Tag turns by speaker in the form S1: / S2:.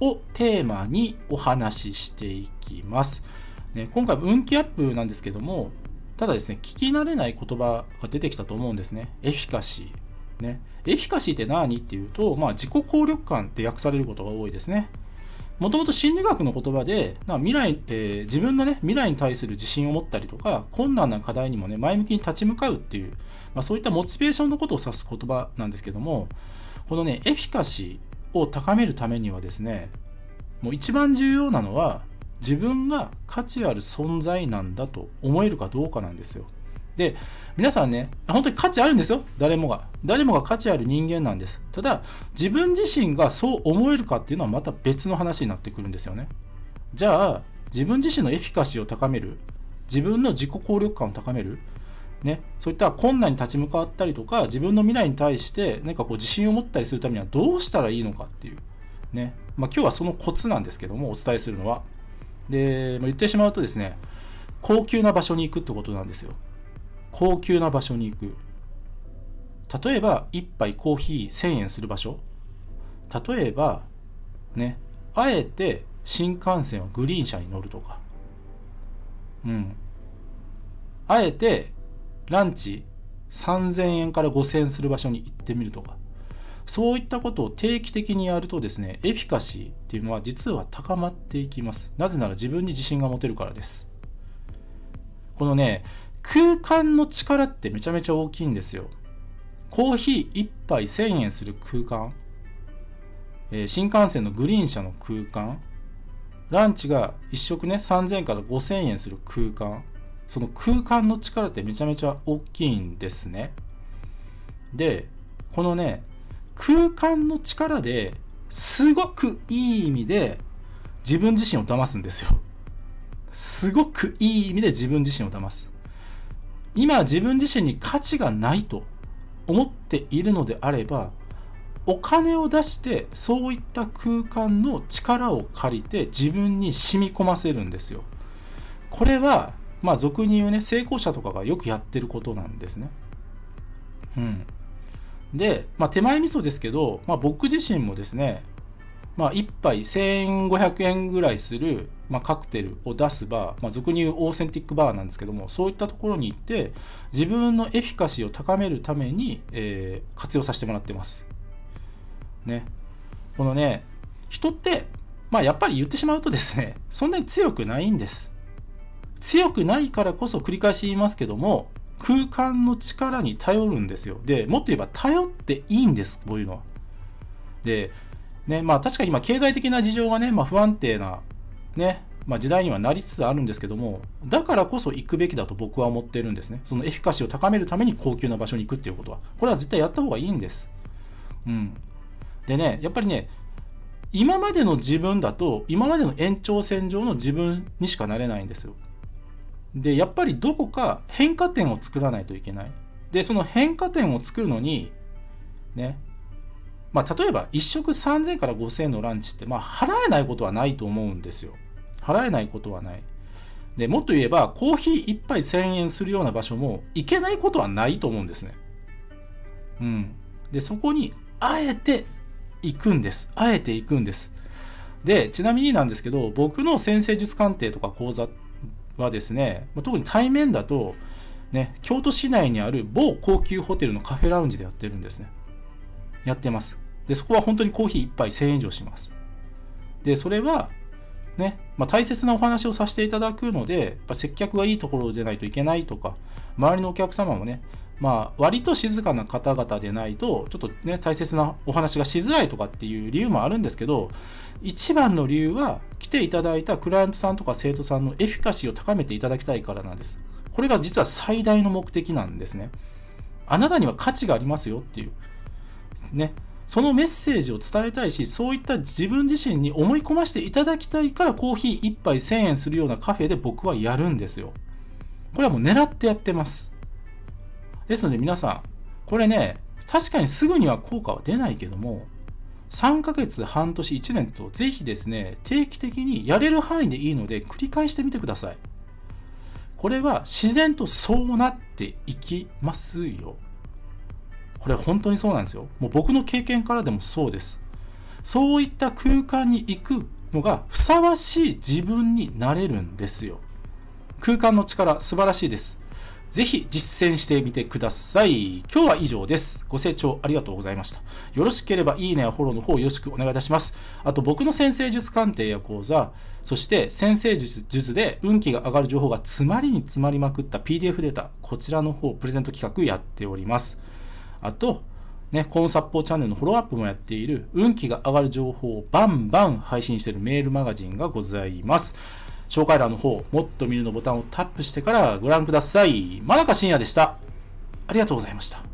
S1: をテーマにお話ししていきます。ね、今回運気アップなんですけども、ただですね、聞き慣れない言葉が出てきたと思うんですね。エフィカシー。ね、エフィカシーって何っていうと、まあ、自己効力感って訳されることが多いですね。もともと心理学の言葉で、未来、えー、自分のね、未来に対する自信を持ったりとか、困難な課題にもね、前向きに立ち向かうっていう、まあ、そういったモチベーションのことを指す言葉なんですけども、このね、エフィカシー、を高めるためにはですねもう一番重要なのは自分が価値ある存在なんだと思えるかどうかなんですよ。で、皆さんね、本当に価値あるんですよ。誰もが。誰もが価値ある人間なんです。ただ、自分自身がそう思えるかっていうのはまた別の話になってくるんですよね。じゃあ、自分自身のエフィカシーを高める。自分の自己効力感を高める。ね、そういった困難に立ち向かったりとか自分の未来に対して何かこう自信を持ったりするためにはどうしたらいいのかっていう。ね、まあ、今日はそのコツなんですけどもお伝えするのは。で、まあ、言ってしまうとですね高級な場所に行くってことなんですよ。高級な場所に行く。例えば1杯コーヒー1000円する場所。例えばねあえて新幹線はグリーン車に乗るとか。うん。あえてランチ3000円から5000円する場所に行ってみるとか、そういったことを定期的にやるとですね、エフィカシーっていうのは実は高まっていきます。なぜなら自分に自信が持てるからです。このね、空間の力ってめちゃめちゃ大きいんですよ。コーヒー1杯1000円する空間、えー、新幹線のグリーン車の空間、ランチが1食ね、3000円から5000円する空間、その空間の力ってめちゃめちゃ大きいんですね。で、このね、空間の力ですごくいい意味で自分自身を騙すんですよ。すごくいい意味で自分自身を騙す。今自分自身に価値がないと思っているのであれば、お金を出してそういった空間の力を借りて自分に染み込ませるんですよ。これはまあ俗に言うね、成功者とかがよくやってることなんですね。うん。で、まあ手前味噌ですけど、まあ僕自身もですね、まあ1杯1500円ぐらいする、まあ、カクテルを出すバー、まあ俗に言うオーセンティックバーなんですけども、そういったところに行って、自分のエフィカシーを高めるために、えー、活用させてもらってます。ね。このね、人って、まあやっぱり言ってしまうとですね、そんなに強くないんです。強くないからこそ繰り返し言いますけども、空間の力に頼るんですよ。で、もっと言えば頼っていいんです、こういうのは。で、ね、まあ確かに今経済的な事情がね、まあ不安定な、ね、まあ時代にはなりつつあるんですけども、だからこそ行くべきだと僕は思ってるんですね。そのエフィカシーを高めるために高級な場所に行くっていうことは。これは絶対やった方がいいんです。うん。でね、やっぱりね、今までの自分だと、今までの延長線上の自分にしかなれないんですよ。で、やっぱりどこか変化点を作らないといけない。で、その変化点を作るのに、ね、まあ、例えば1食3000から5000のランチって、まあ、払えないことはないと思うんですよ。払えないことはない。で、もっと言えば、コーヒー1杯1000円するような場所も行けないことはないと思うんですね。うん。で、そこに、あえて行くんです。あえて行くんです。で、ちなみになんですけど、僕の先生術鑑定とか講座ってはですね、特に対面だと、ね、京都市内にある某高級ホテルのカフェラウンジでやってるんですね。やってます。で、そこは本当にコーヒー1杯1000円以上します。で、それは、ね、まあ、大切なお話をさせていただくので、やっぱ接客がいいところでないといけないとか、周りのお客様もね、まあ、割と静かな方々でないと、ちょっとね、大切なお話がしづらいとかっていう理由もあるんですけど、一番の理由は、来ていただいたクライアントさんとか生徒さんのエフィカシーを高めていただきたいからなんです。これが実は最大の目的なんですね。あなたには価値がありますよっていう。ね。そのメッセージを伝えたいし、そういった自分自身に思い込ませていただきたいからコーヒー1杯1000円するようなカフェで僕はやるんですよ。これはもう狙ってやってます。ですので皆さん、これね、確かにすぐには効果は出ないけども、3ヶ月、半年、1年とぜひですね、定期的にやれる範囲でいいので繰り返してみてください。これは自然とそうなっていきますよ。これ本当にそうなんですよ。もう僕の経験からでもそうです。そういった空間に行くのがふさわしい自分になれるんですよ。空間の力素晴らしいです。ぜひ実践してみてください。今日は以上です。ご清聴ありがとうございました。よろしければいいねやフォローの方よろしくお願いいたします。あと僕の先生術鑑定や講座、そして先生術術で運気が上がる情報が詰まりに詰まりまくった PDF データ、こちらの方プレゼント企画やっております。あと、ね、コンサッポーチャンネルのフォローアップもやっている運気が上がる情報をバンバン配信しているメールマガジンがございます。紹介欄の方、もっと見るのボタンをタップしてからご覧ください。真中深也でした。ありがとうございました。